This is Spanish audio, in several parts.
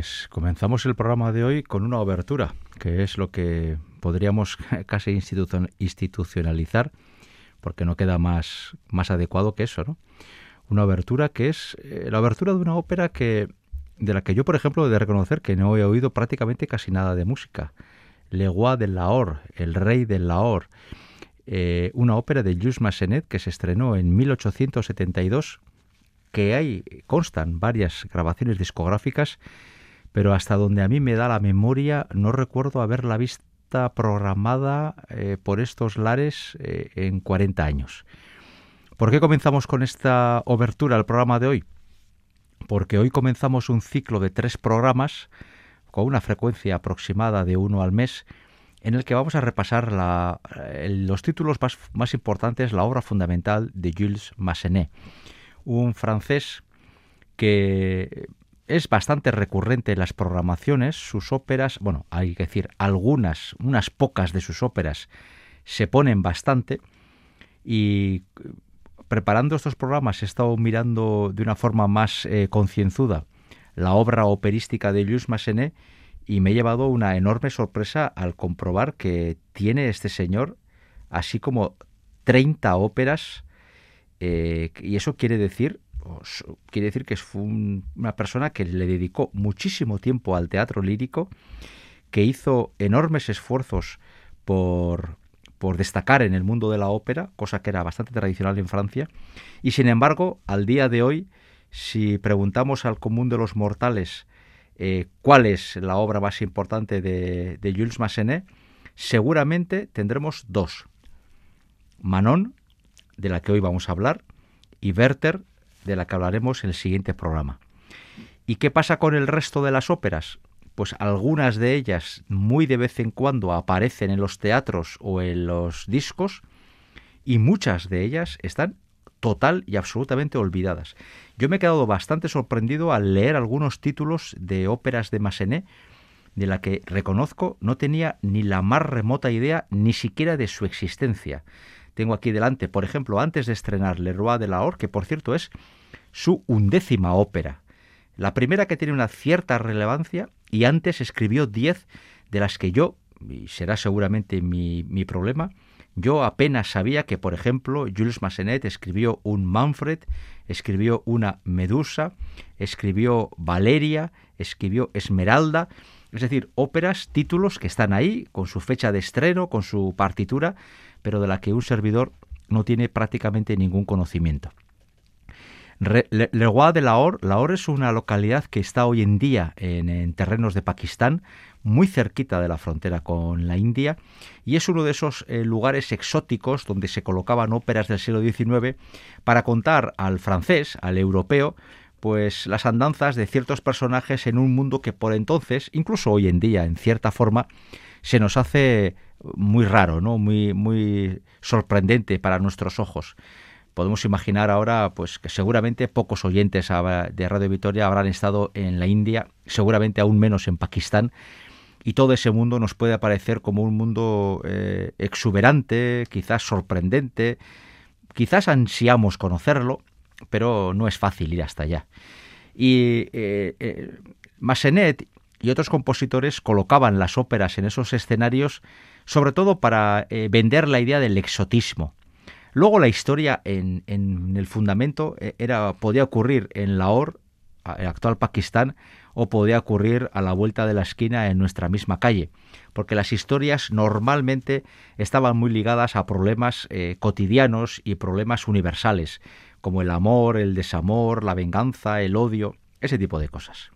Pues comenzamos el programa de hoy con una obertura, que es lo que podríamos casi institucionalizar, porque no queda más, adecuado que eso, ¿no? Una obertura que es eh, la obertura de una ópera que de la que yo, por ejemplo, he de reconocer que no he oído prácticamente casi nada de música. Le Roi de Lahore, El Rey de Lahore, eh, una ópera de Jules Massenet que se estrenó en 1872 que hay, constan varias grabaciones discográficas, pero hasta donde a mí me da la memoria no recuerdo haberla vista programada eh, por estos lares eh, en 40 años. ¿Por qué comenzamos con esta obertura al programa de hoy? Porque hoy comenzamos un ciclo de tres programas con una frecuencia aproximada de uno al mes, en el que vamos a repasar los títulos más, más importantes, la obra fundamental de Jules Massenet un francés que es bastante recurrente en las programaciones, sus óperas, bueno, hay que decir, algunas, unas pocas de sus óperas se ponen bastante y preparando estos programas he estado mirando de una forma más eh, concienzuda la obra operística de Jules Massenet y me he llevado una enorme sorpresa al comprobar que tiene este señor así como 30 óperas eh, y eso quiere decir, quiere decir que fue una persona que le dedicó muchísimo tiempo al teatro lírico, que hizo enormes esfuerzos por, por destacar en el mundo de la ópera, cosa que era bastante tradicional en Francia, y sin embargo, al día de hoy, si preguntamos al común de los mortales eh, cuál es la obra más importante de, de Jules Massenet, seguramente tendremos dos. Manon de la que hoy vamos a hablar, y Werther, de la que hablaremos en el siguiente programa. ¿Y qué pasa con el resto de las óperas? Pues algunas de ellas muy de vez en cuando aparecen en los teatros o en los discos y muchas de ellas están total y absolutamente olvidadas. Yo me he quedado bastante sorprendido al leer algunos títulos de óperas de Massenet de la que reconozco no tenía ni la más remota idea ni siquiera de su existencia tengo aquí delante, por ejemplo, antes de estrenar Le Roi de la Or, que por cierto es su undécima ópera. La primera que tiene una cierta relevancia y antes escribió diez de las que yo, y será seguramente mi, mi problema, yo apenas sabía que, por ejemplo, Jules Massenet escribió un Manfred, escribió una Medusa, escribió Valeria, escribió Esmeralda, es decir, óperas, títulos que están ahí, con su fecha de estreno, con su partitura, pero de la que un servidor no tiene prácticamente ningún conocimiento. Le, Roi de Lahore, Lahore es una localidad que está hoy en día en, terrenos de Pakistán, muy cerquita de la frontera con la India, y es uno de esos eh, lugares exóticos donde se colocaban óperas del siglo XIX para contar al francés, al europeo, pues las andanzas de ciertos personajes en un mundo que por entonces, incluso hoy en día, en cierta forma, se nos hace muy raro, ¿no? Muy, muy sorprendente para nuestros ojos. Podemos imaginar ahora, pues, que seguramente pocos oyentes de Radio Victoria habrán estado en la India, seguramente aún menos en Pakistán, y todo ese mundo nos puede aparecer como un mundo eh, exuberante, quizás sorprendente, quizás ansiamos conocerlo, pero no es fácil ir hasta allá. Y eh, eh, Massenet y otros compositores colocaban las óperas en esos escenarios sobre todo para eh, vender la idea del exotismo. Luego la historia en, el fundamento eh, era, podía ocurrir en Lahore, el actual Pakistán, o podía ocurrir a la vuelta de la esquina en nuestra misma calle, porque las historias normalmente estaban muy ligadas a problemas eh, cotidianos y problemas universales, como el amor, el desamor, la venganza, el odio, ese tipo de cosas.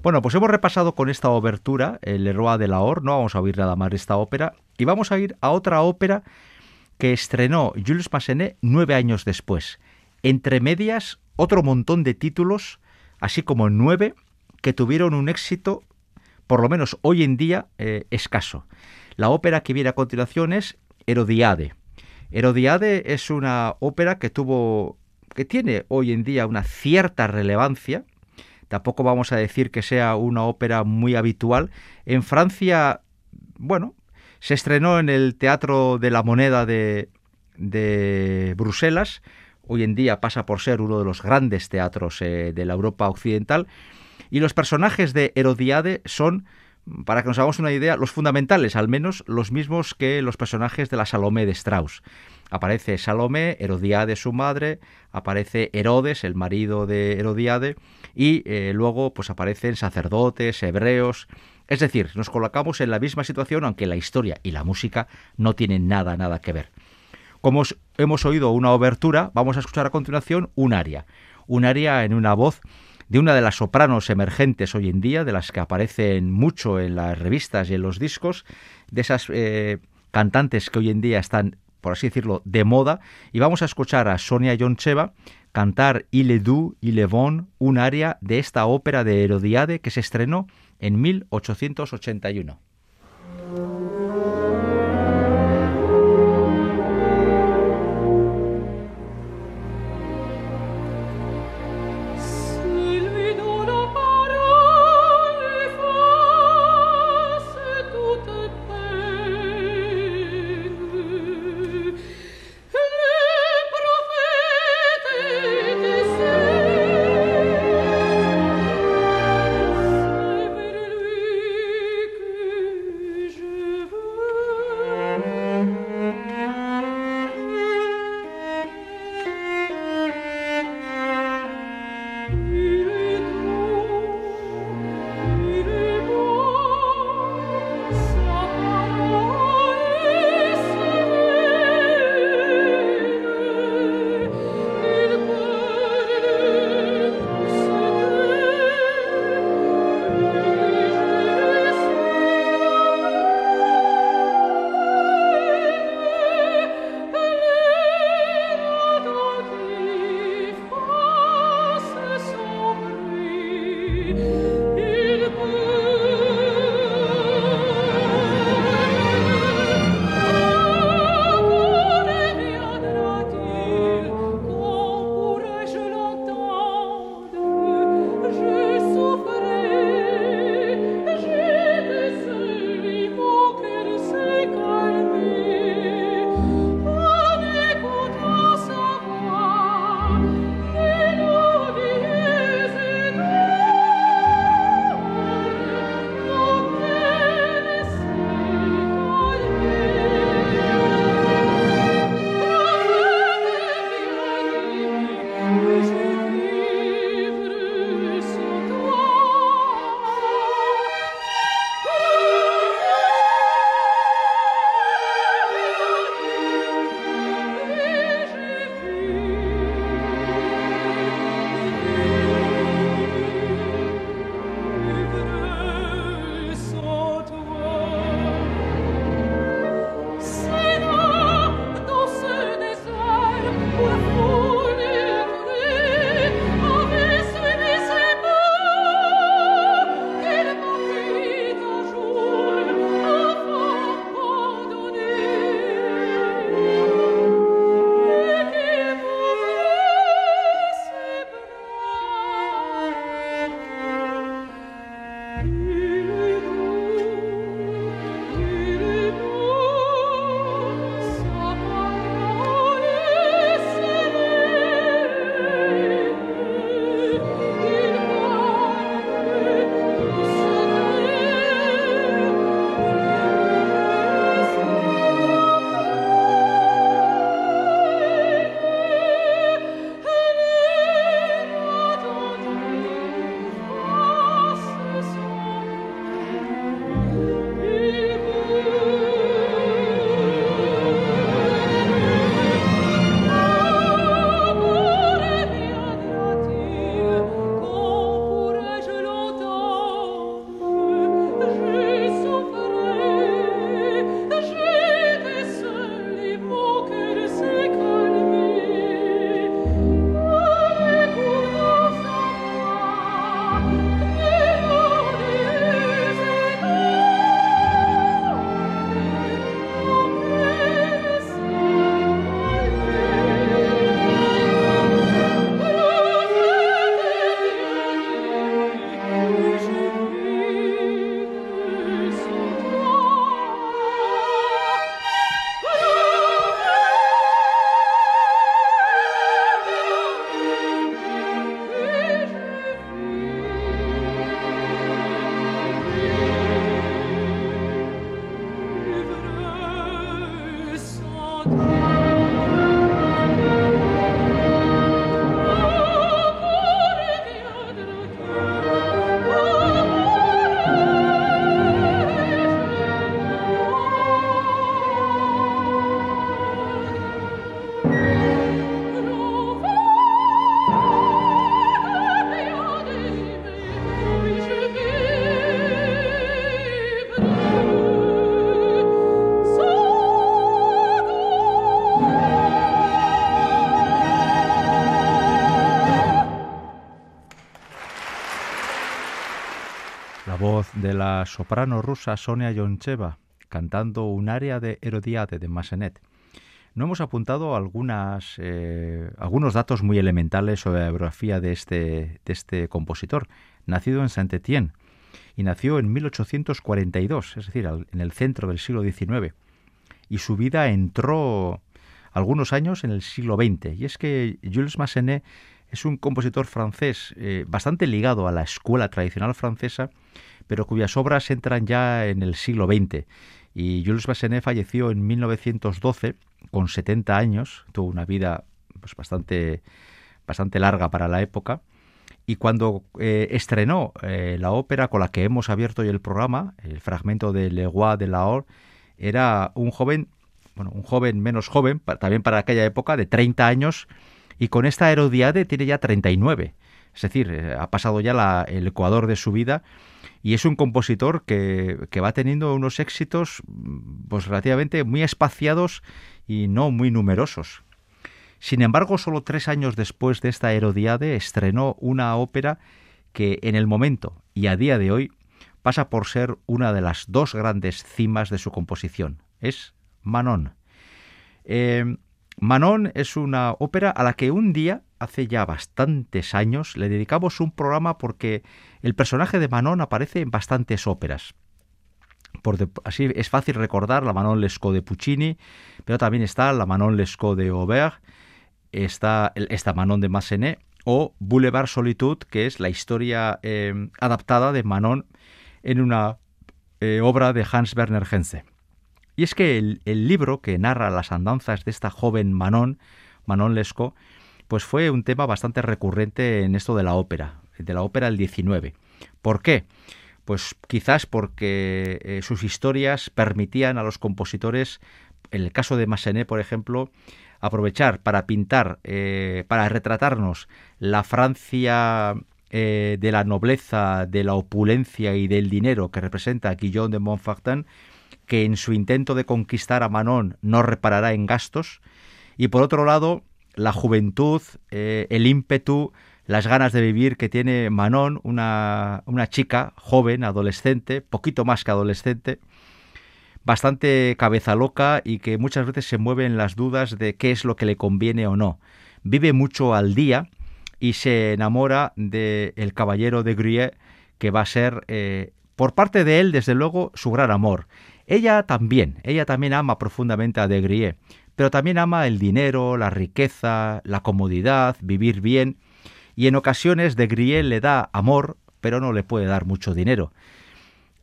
Bueno, pues hemos repasado con esta obertura el Leroy de la Or, no vamos a oír nada más esta ópera, y vamos a ir a otra ópera que estrenó Jules Massenet nueve años después. Entre medias, otro montón de títulos, así como nueve que tuvieron un éxito, por lo menos hoy en día, eh, escaso. La ópera que viene a continuación es Herodiade. Herodiade es una ópera que tuvo, que tiene hoy en día una cierta relevancia, Tampoco vamos a decir que sea una ópera muy habitual. En Francia, bueno, se estrenó en el Teatro de la Moneda de, Bruselas. Hoy en día pasa por ser uno de los grandes teatros eh, de la Europa occidental. Y los personajes de Herodiade son, para que nos hagamos una idea, los fundamentales, al menos los mismos que los personajes de la Salomé de Strauss. Aparece Salomé, Herodiade su madre, aparece Herodes, el marido de Herodiade, y eh, luego pues aparecen sacerdotes, hebreos, es decir, nos colocamos en la misma situación aunque la historia y la música no tienen nada, nada que ver. Como hemos oído una obertura, vamos a escuchar a continuación un aria, un aria en una voz de una de las sopranos emergentes hoy en día, de las que aparecen mucho en las revistas y en los discos, de esas eh, cantantes que hoy en día están, por así decirlo, de moda, y vamos a escuchar a Sonia Yoncheva cantar Il est doux, il est bon, un aria de esta ópera de Herodiade que se estrenó en 1881. De la soprano rusa Sonia Yoncheva cantando un área de Herodiade de Massenet. No hemos apuntado algunas, eh, algunos datos muy elementales sobre la biografía de este, de este compositor, nacido en Saint-Étienne y nació en 1842, es decir, en el centro del siglo XIX. Y su vida entró algunos años en el siglo XX. Y es que Jules Massenet es un compositor francés eh, bastante ligado a la escuela tradicional francesa, pero cuyas obras entran ya en el siglo XX. Y Jules Massenet falleció en 1912 con 70 años, tuvo una vida pues, bastante, bastante larga para la época. Y cuando eh, estrenó eh, la ópera con la que hemos abierto hoy el programa, el fragmento de Le Roi de la era un joven, bueno, un joven menos joven, también para aquella época, de 30 años, y con esta Herodiade tiene ya 39. Es decir, eh, ha pasado ya el ecuador de su vida y es un compositor que, que, va teniendo unos éxitos pues relativamente muy espaciados y no muy numerosos. Sin embargo, solo tres años después de esta Herodiade estrenó una ópera que en el momento y a día de hoy pasa por ser una de las dos grandes cimas de su composición. Es Manon. Eh, Manon es una ópera a la que un día, hace ya bastantes años, le dedicamos un programa porque el personaje de Manon aparece en bastantes óperas. Así es fácil recordar la Manon Lescaut de Puccini, pero también está la Manon Lescaut de Aubert, está esta Manon de Massenet o Boulevard Solitude, que es la historia eh, adaptada de Manon en una eh, obra de Hans Werner Henze. Y es que el, libro que narra las andanzas de esta joven Manon, Manon Lescaut, pues fue un tema bastante recurrente en esto de la ópera, de la ópera del 19. ¿Por qué? Pues quizás porque eh, sus historias permitían a los compositores, en el caso de Massenet, por ejemplo, aprovechar para pintar, eh, para retratarnos la Francia eh, de la nobleza, de la opulencia y del dinero que representa Guillaume de Montfartin, que en su intento de conquistar a Manon no reparará en gastos, y por otro lado, la juventud, eh, el ímpetu, las ganas de vivir que tiene Manon, una, una chica joven, adolescente, poquito más que adolescente, bastante cabeza loca y que muchas veces se mueve en las dudas de qué es lo que le conviene o no. Vive mucho al día y se enamora del el caballero de Gruyère, que va a ser, eh, por parte de él, desde luego, su gran amor. Ella también, ella también ama profundamente a de pero también ama el dinero, la riqueza, la comodidad, vivir bien, y en ocasiones de le da amor, pero no le puede dar mucho dinero.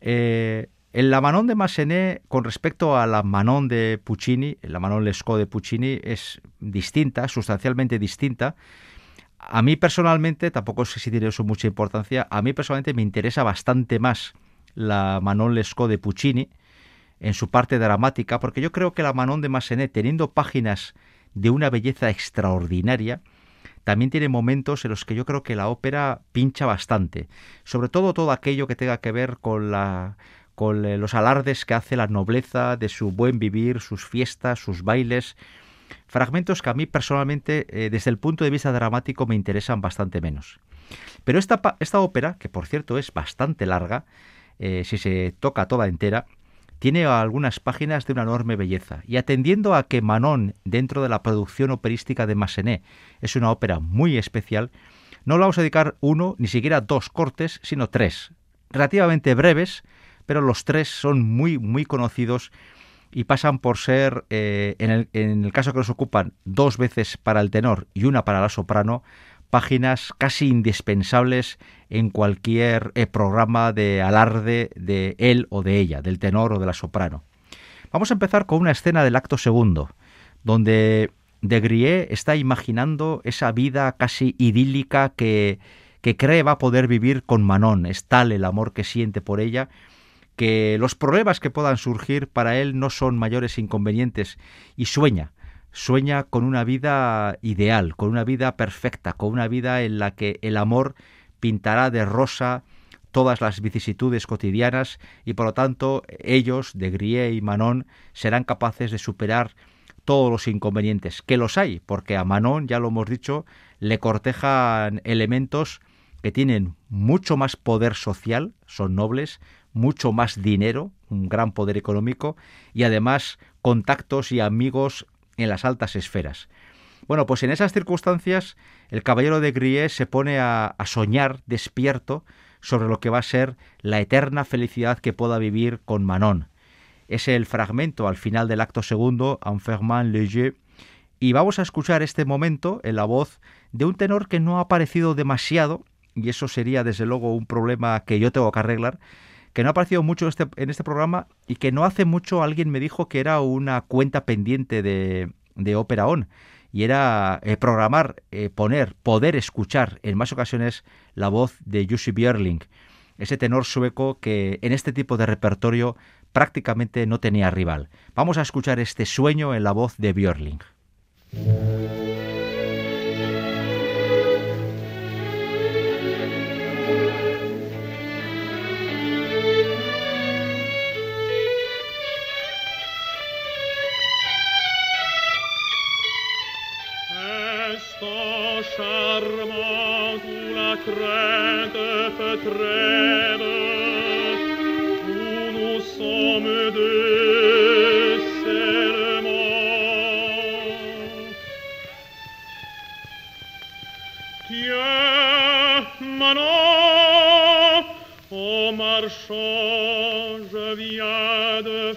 Eh, en la Manon de Massenet, con respecto a la Manon de Puccini, la Manon Lescaut de Puccini es distinta, sustancialmente distinta. A mí personalmente, tampoco sé si tiene eso mucha importancia, a mí personalmente me interesa bastante más la Manon Lescaut de Puccini, en su parte dramática, porque yo creo que la Manon de Massenet, teniendo páginas de una belleza extraordinaria, también tiene momentos en los que yo creo que la ópera pincha bastante, sobre todo todo aquello que tenga que ver con la con eh, los alardes que hace la nobleza de su buen vivir, sus fiestas, sus bailes, fragmentos que a mí personalmente eh, desde el punto de vista dramático me interesan bastante menos. Pero esta, esta ópera, que por cierto es bastante larga, eh, si se toca toda entera, tiene algunas páginas de una enorme belleza, y atendiendo a que Manon, dentro de la producción operística de Massenet, es una ópera muy especial, no le vamos a dedicar uno, ni siquiera dos cortes, sino tres, relativamente breves, pero los tres son muy, muy conocidos y pasan por ser, eh, en, el, en el caso que nos ocupan, dos veces para el tenor y una para la soprano, páginas casi indispensables en cualquier eh, programa de alarde de él o de ella, del tenor o de la soprano. Vamos a empezar con una escena del acto segundo, donde de Grie está imaginando esa vida casi idílica que, que cree va a poder vivir con Manon. Es tal el amor que siente por ella que los problemas que puedan surgir para él no son mayores inconvenientes y sueña sueña con una vida ideal, con una vida perfecta, con una vida en la que el amor pintará de rosa todas las vicisitudes cotidianas y por lo tanto ellos, de Grie y Manon, serán capaces de superar todos los inconvenientes, que los hay, porque a Manon, ya lo hemos dicho, le cortejan elementos que tienen mucho más poder social, son nobles, mucho más dinero, un gran poder económico y además contactos y amigos en las altas esferas. Bueno, pues en esas circunstancias el caballero de Grie se pone a, soñar despierto sobre lo que va a ser la eterna felicidad que pueda vivir con Manon. Es el fragmento al final del acto segundo, Enfermant jeu, y vamos a escuchar este momento en la voz de un tenor que no ha aparecido demasiado, y eso sería desde luego un problema que yo tengo que arreglar, que no ha aparecido mucho este, en este programa y que no hace mucho alguien me dijo que era una cuenta pendiente de, de Opera On y era eh, programar, eh, poner, poder escuchar en más ocasiones la voz de Jussi Björling, ese tenor sueco que en este tipo de repertorio prácticamente no tenía rival. Vamos a escuchar este sueño en la voz de Björling. crainte peut où nous sommes deux seulement. Tiens, maintenant, en marchant, je viens de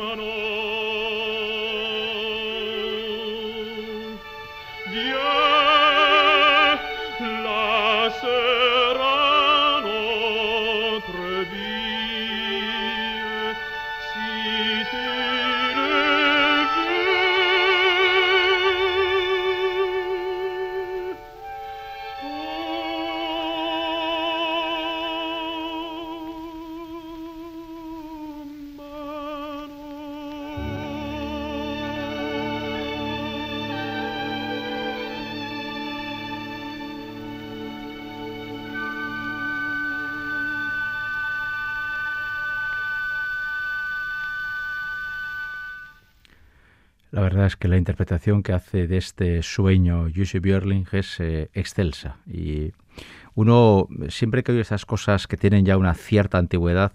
mano. Dieu la que la interpretación que hace de este sueño Jussi Björling es eh, excelsa y uno siempre que oye esas cosas que tienen ya una cierta antigüedad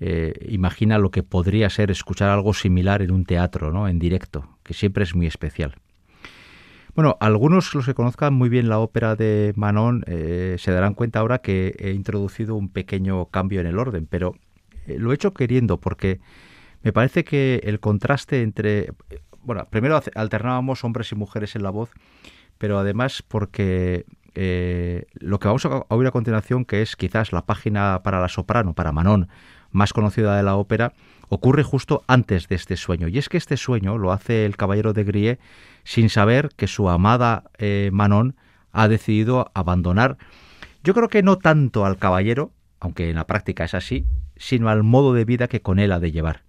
eh, imagina lo que podría ser escuchar algo similar en un teatro, ¿no? En directo, que siempre es muy especial. Bueno, algunos los que conozcan muy bien la ópera de Manon eh, se darán cuenta ahora que he introducido un pequeño cambio en el orden, pero lo he hecho queriendo porque me parece que el contraste entre... Bueno, primero alternábamos hombres y mujeres en la voz, pero además porque eh, lo que vamos a oír a continuación, que es quizás la página para la soprano, para Manon, más conocida de la ópera, ocurre justo antes de este sueño. Y es que este sueño lo hace el caballero de Grie sin saber que su amada eh, Manon ha decidido abandonar, yo creo que no tanto al caballero, aunque en la práctica es así, sino al modo de vida que con él ha de llevar.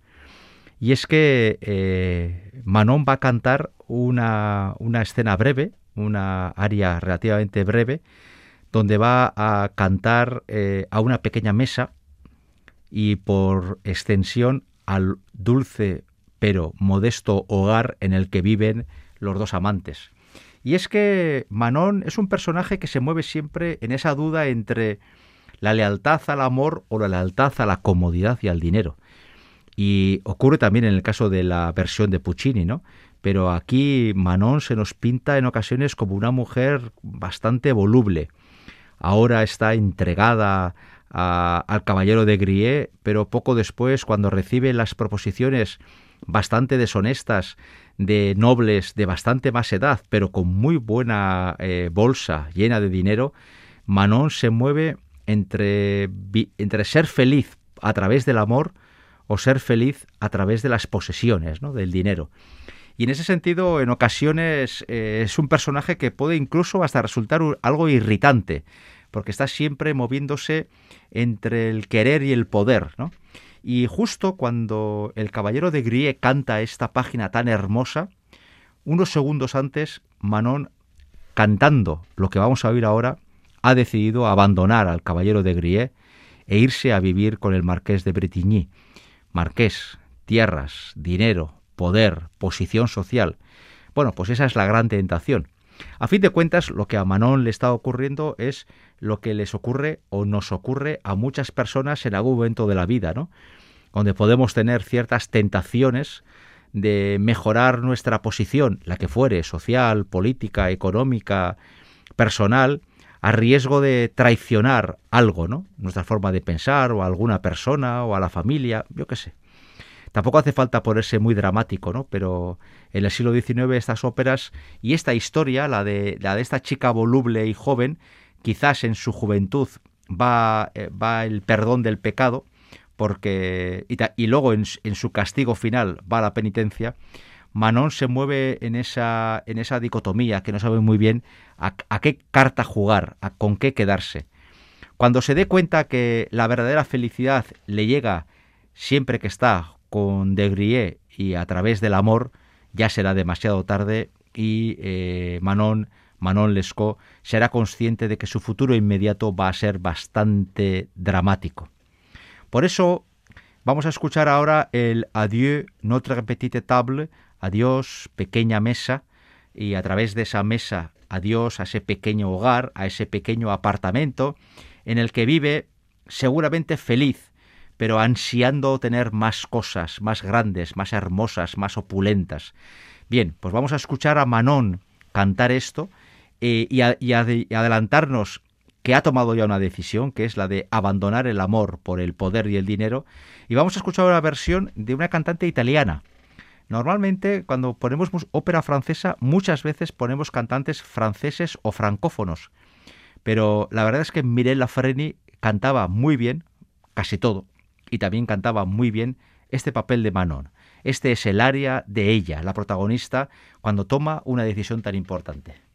Y es que eh, Manon va a cantar una, una escena breve, una aria relativamente breve, donde va a cantar eh, a una pequeña mesa y por extensión al dulce pero modesto hogar en el que viven los dos amantes. Y es que Manon es un personaje que se mueve siempre en esa duda entre la lealtad al amor o la lealtad a la comodidad y al dinero. Y ocurre también en el caso de la versión de Puccini, ¿no? Pero aquí Manon se nos pinta en ocasiones como una mujer bastante voluble. Ahora está entregada a- al caballero de Grie, pero poco después, cuando recibe las proposiciones bastante deshonestas de nobles de bastante más edad, pero con muy buena eh, bolsa llena de dinero, Manon se mueve entre, entre ser feliz a través del amor o ser feliz a través de las posesiones, ¿no? del dinero. Y en ese sentido, en ocasiones eh, es un personaje que puede incluso hasta resultar algo irritante, porque está siempre moviéndose entre el querer y el poder, ¿no? Y justo cuando el caballero de Grie canta esta página tan hermosa, unos segundos antes, Manon, cantando lo que vamos a oír ahora, ha decidido abandonar al caballero de Grie e irse a vivir con el marqués de Bretigny. Marqués, tierras, dinero, poder, posición social. Bueno, pues esa es la gran tentación. A fin de cuentas, lo que a Manon le está ocurriendo es lo que les ocurre o nos ocurre a muchas personas en algún momento de la vida, ¿no? Donde podemos tener ciertas tentaciones de mejorar nuestra posición, la que fuere, social, política, económica, personal, a riesgo de traicionar algo, ¿no? Nuestra forma de pensar, o a alguna persona, o a la familia, yo qué sé. Tampoco hace falta ponerse muy dramático, ¿no? Pero en el siglo XIX estas óperas y esta historia, la de, la de esta chica voluble y joven, quizás en su juventud va, eh, va el perdón del pecado, porque y, luego en, en su castigo final va la penitencia. Manon se mueve en esa, en esa dicotomía que no sabe muy bien a, qué carta jugar, a con qué quedarse. Cuando se dé cuenta que la verdadera felicidad le llega siempre que está con De Grie y a través del amor, ya será demasiado tarde y eh, Manon, Manon Lescaut será consciente de que su futuro inmediato va a ser bastante dramático. Por eso vamos a escuchar ahora el Adieu notre petite table, adiós pequeña mesa, y a través de esa mesa, adiós a ese pequeño hogar, a ese pequeño apartamento en el que vive seguramente feliz, pero ansiando tener más cosas, más grandes, más hermosas, más opulentas. Bien, pues vamos a escuchar a Manon cantar esto eh, y, a- y adelantarnos que ha tomado ya una decisión, que es la de abandonar el amor por el poder y el dinero, y vamos a escuchar una versión de una cantante italiana. Normalmente, cuando ponemos ópera francesa, muchas veces ponemos cantantes franceses o francófonos, pero la verdad es que Mirella Freni cantaba muy bien, casi todo, y también cantaba muy bien este papel de Manon. Este es el área de ella, la protagonista, cuando toma una decisión tan importante.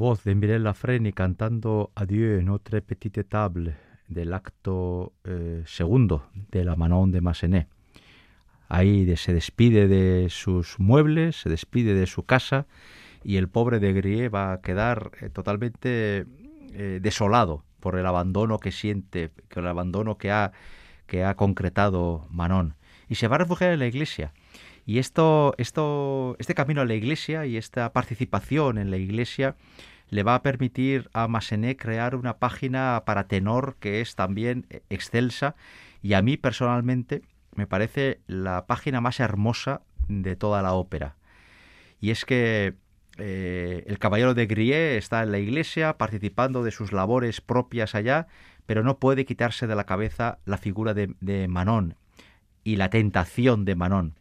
Voz de Mireille Lafreni cantando Adieu, notre petite table del acto eh, segundo de la Manon de Massenet. Ahí se despide de sus muebles, se despide de su casa y el pobre de Grie va a quedar eh, totalmente eh, desolado por el abandono que siente, por el abandono que ha, que ha concretado Manon. Y se va a refugiar en la iglesia. Y esto, esto, este camino a la iglesia y esta participación en la iglesia le va a permitir a Massenet crear una página para tenor que es también excelsa y a mí personalmente me parece la página más hermosa de toda la ópera. Y es que eh, el caballero de Grie está en la iglesia participando de sus labores propias allá, pero no puede quitarse de la cabeza la figura de, Manon y la tentación de Manon.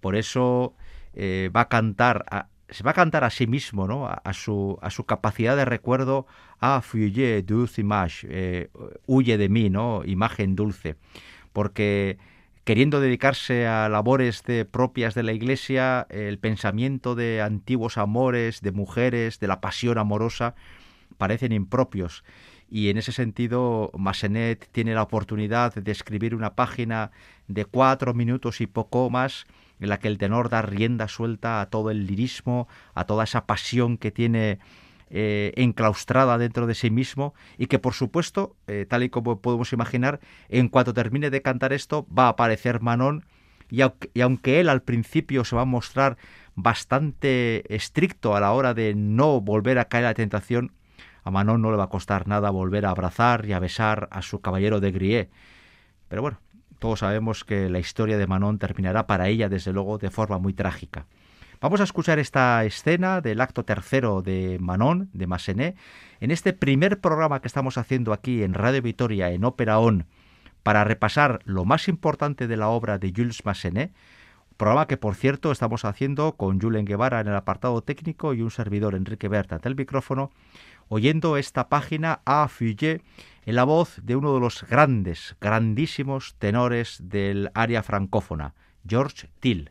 Por eso eh, va a cantar, se va a cantar a sí mismo, ¿no? a, su, a su capacidad de recuerdo, a fuye dulce image, eh, huye de mí, ¿no? imagen dulce, porque queriendo dedicarse a labores de, propias de la Iglesia, el pensamiento de antiguos amores, de mujeres, de la pasión amorosa, parecen impropios. Y en ese sentido, Massenet tiene la oportunidad de escribir una página de cuatro minutos y poco más, en la que el tenor da rienda suelta a todo el lirismo, a toda esa pasión que tiene eh, enclaustrada dentro de sí mismo y que por supuesto, eh, tal y como podemos imaginar, en cuanto termine de cantar esto va a aparecer Manon y, aunque, y aunque él al principio se va a mostrar bastante estricto a la hora de no volver a caer a la tentación, a Manon no le va a costar nada volver a abrazar y a besar a su caballero de Grie. Pero bueno, todos sabemos que la historia de Manon terminará para ella, desde luego, de forma muy trágica. Vamos a escuchar esta escena del acto tercero de Manon, de Massenet, en este primer programa que estamos haciendo aquí en Radio Vitoria, en Ópera On, para repasar lo más importante de la obra de Jules Massenet, programa que, por cierto, estamos haciendo con Julen Guevara en el apartado técnico y un servidor, Enrique Berta, ante el micrófono, oyendo esta página a Fuyé en la voz de uno de los grandes, grandísimos tenores del área francófona, George Till.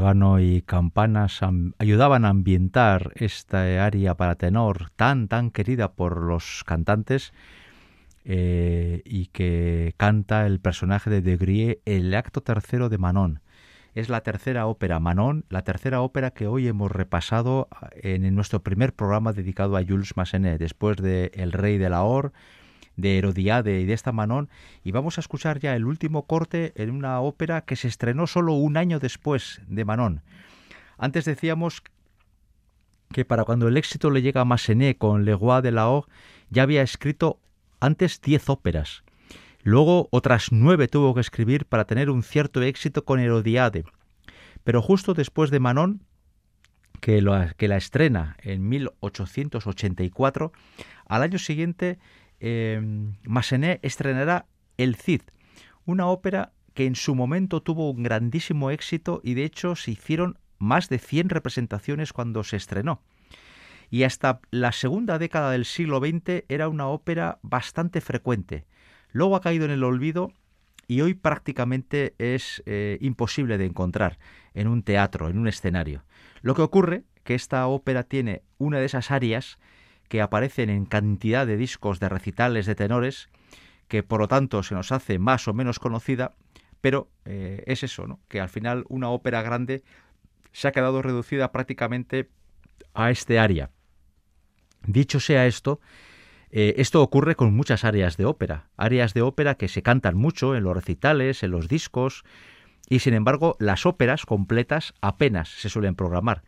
Órgano y campanas ayudaban a ambientar esta aria para tenor tan tan querida por los cantantes eh, y que canta el personaje de De Grie, el acto tercero de Manon. Es la tercera ópera Manon, la tercera ópera que hoy hemos repasado en nuestro primer programa dedicado a Jules Massenet, después de El Rey de la Or, de Herodiade y de esta Manon, y vamos a escuchar ya el último corte en una ópera que se estrenó solo un año después de Manon. Antes decíamos que para cuando el éxito le llega a Massenet con Le Roi de la O, ya había escrito antes diez óperas. Luego otras nueve tuvo que escribir para tener un cierto éxito con Herodiade. Pero justo después de Manon, que, que la estrena en 1884, al año siguiente eh, Massenet estrenará El Cid, una ópera que en su momento tuvo un grandísimo éxito y de hecho se hicieron más de 100 representaciones cuando se estrenó. Y hasta la segunda década del siglo XX era una ópera bastante frecuente. Luego ha caído en el olvido y hoy prácticamente es eh, imposible de encontrar en un teatro, en un escenario. Lo que ocurre que esta ópera tiene una de esas áreas que aparecen en cantidad de discos de recitales de tenores, que por lo tanto se nos hace más o menos conocida, pero eh, es eso, ¿no? que al final una ópera grande se ha quedado reducida prácticamente a este área. Dicho sea esto, eh, esto ocurre con muchas áreas de ópera, áreas de ópera que se cantan mucho en los recitales, en los discos, y sin embargo las óperas completas apenas se suelen programar.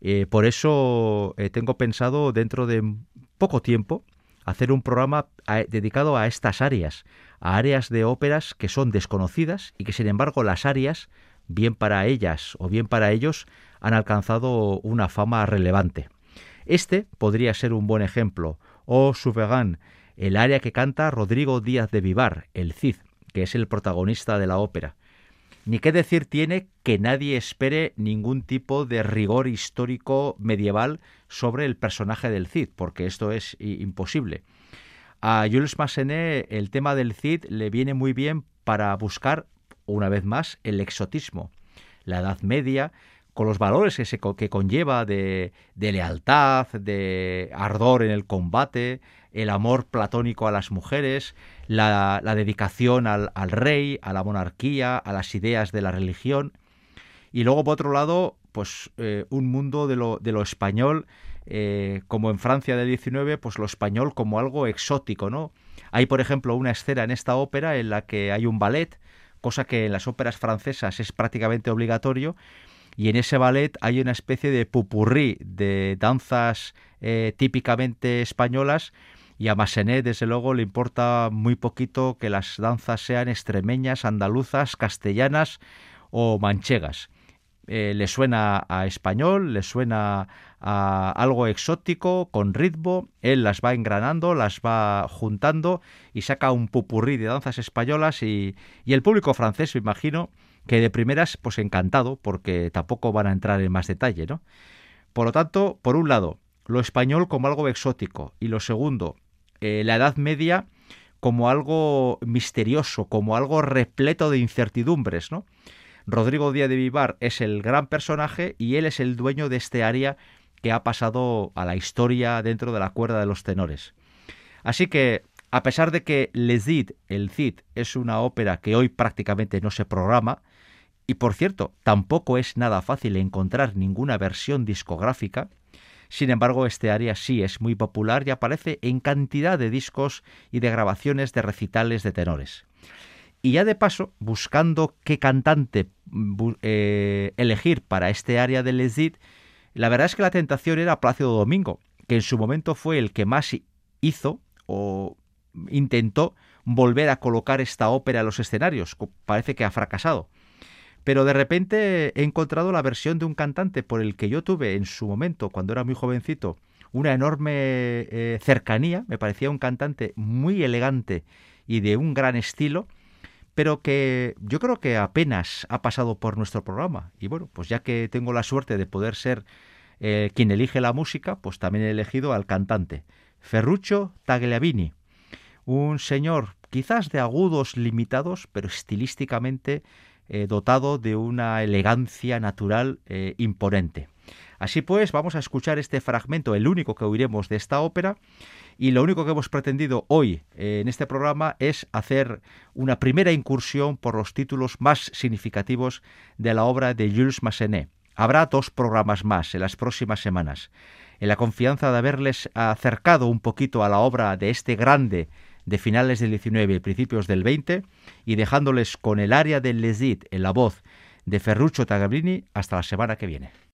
Eh, por eso eh, tengo pensado dentro de poco tiempo hacer un programa dedicado a estas áreas, a áreas de óperas que son desconocidas y que sin embargo las áreas, bien para ellas o bien para ellos, han alcanzado una fama relevante. Este podría ser un buen ejemplo, o Souverain, el área que canta Rodrigo Díaz de Vivar, el Cid, que es el protagonista de la ópera. Ni qué decir tiene que nadie espere ningún tipo de rigor histórico medieval sobre el personaje del Cid, porque esto es imposible. A Jules Massenet el tema del Cid le viene muy bien para buscar, una vez más, el exotismo, la Edad Media, con los valores que, se, que conlleva de, lealtad, de ardor en el combate, el amor platónico a las mujeres, la, dedicación al, rey, a la monarquía, a las ideas de la religión. Y luego, por otro lado, pues eh, un mundo de lo, de lo español, eh, como en Francia del 19, pues lo español como algo exótico, ¿no? Hay, por ejemplo, una escena en esta ópera en la que hay un ballet, cosa que en las óperas francesas es prácticamente obligatorio, y en ese ballet hay una especie de pupurrí de danzas eh, típicamente españolas y a Massenet, desde luego, le importa muy poquito que las danzas sean extremeñas, andaluzas, castellanas o manchegas. eh, le suena a español, le suena a algo exótico, con ritmo, él las va engranando, las va juntando y saca un pupurrí de danzas españolas y, y el público francés, me imagino, que de primeras, pues encantado, porque tampoco van a entrar en más detalle, ¿no? Por lo tanto, por un lado, lo español como algo exótico y lo segundo, eh, la Edad Media como algo misterioso, como algo repleto de incertidumbres, ¿no? Rodrigo Díaz de Vivar es el gran personaje y él es el dueño de este área que ha pasado a la historia dentro de la cuerda de los tenores. Así que, a pesar de que Les Cid, el Cid, es una ópera que hoy prácticamente no se programa, y por cierto, tampoco es nada fácil encontrar ninguna versión discográfica, sin embargo, este área sí es muy popular y aparece en cantidad de discos y de grabaciones de recitales de tenores. Y ya de paso, buscando qué cantante eh, elegir para este área de Les Cid, la verdad es que la tentación era Plácido Domingo, que en su momento fue el que más hizo o intentó volver a colocar esta ópera en los escenarios. Parece que ha fracasado. Pero de repente he encontrado la versión de un cantante por el que yo tuve en su momento, cuando era muy jovencito, una enorme eh, cercanía. Me parecía un cantante muy elegante y de un gran estilo, pero que yo creo que apenas ha pasado por nuestro programa. Y bueno, pues ya que tengo la suerte de poder ser eh, quien elige la música, pues también he elegido al cantante, Ferruccio Tagliavini, un señor quizás de agudos limitados, pero estilísticamente eh, dotado de una elegancia natural eh, imponente. Así pues, vamos a escuchar este fragmento, el único que oiremos de esta ópera, y lo único que hemos pretendido hoy en este programa es hacer una primera incursión por los títulos más significativos de la obra de Jules Massenet. Habrá dos programas más en las próximas semanas. En la confianza de haberles acercado un poquito a la obra de este grande de finales del 19 y principios del 20 y dejándoles con el área del Lesid en la voz de Ferruccio Tagabrini hasta la semana que viene.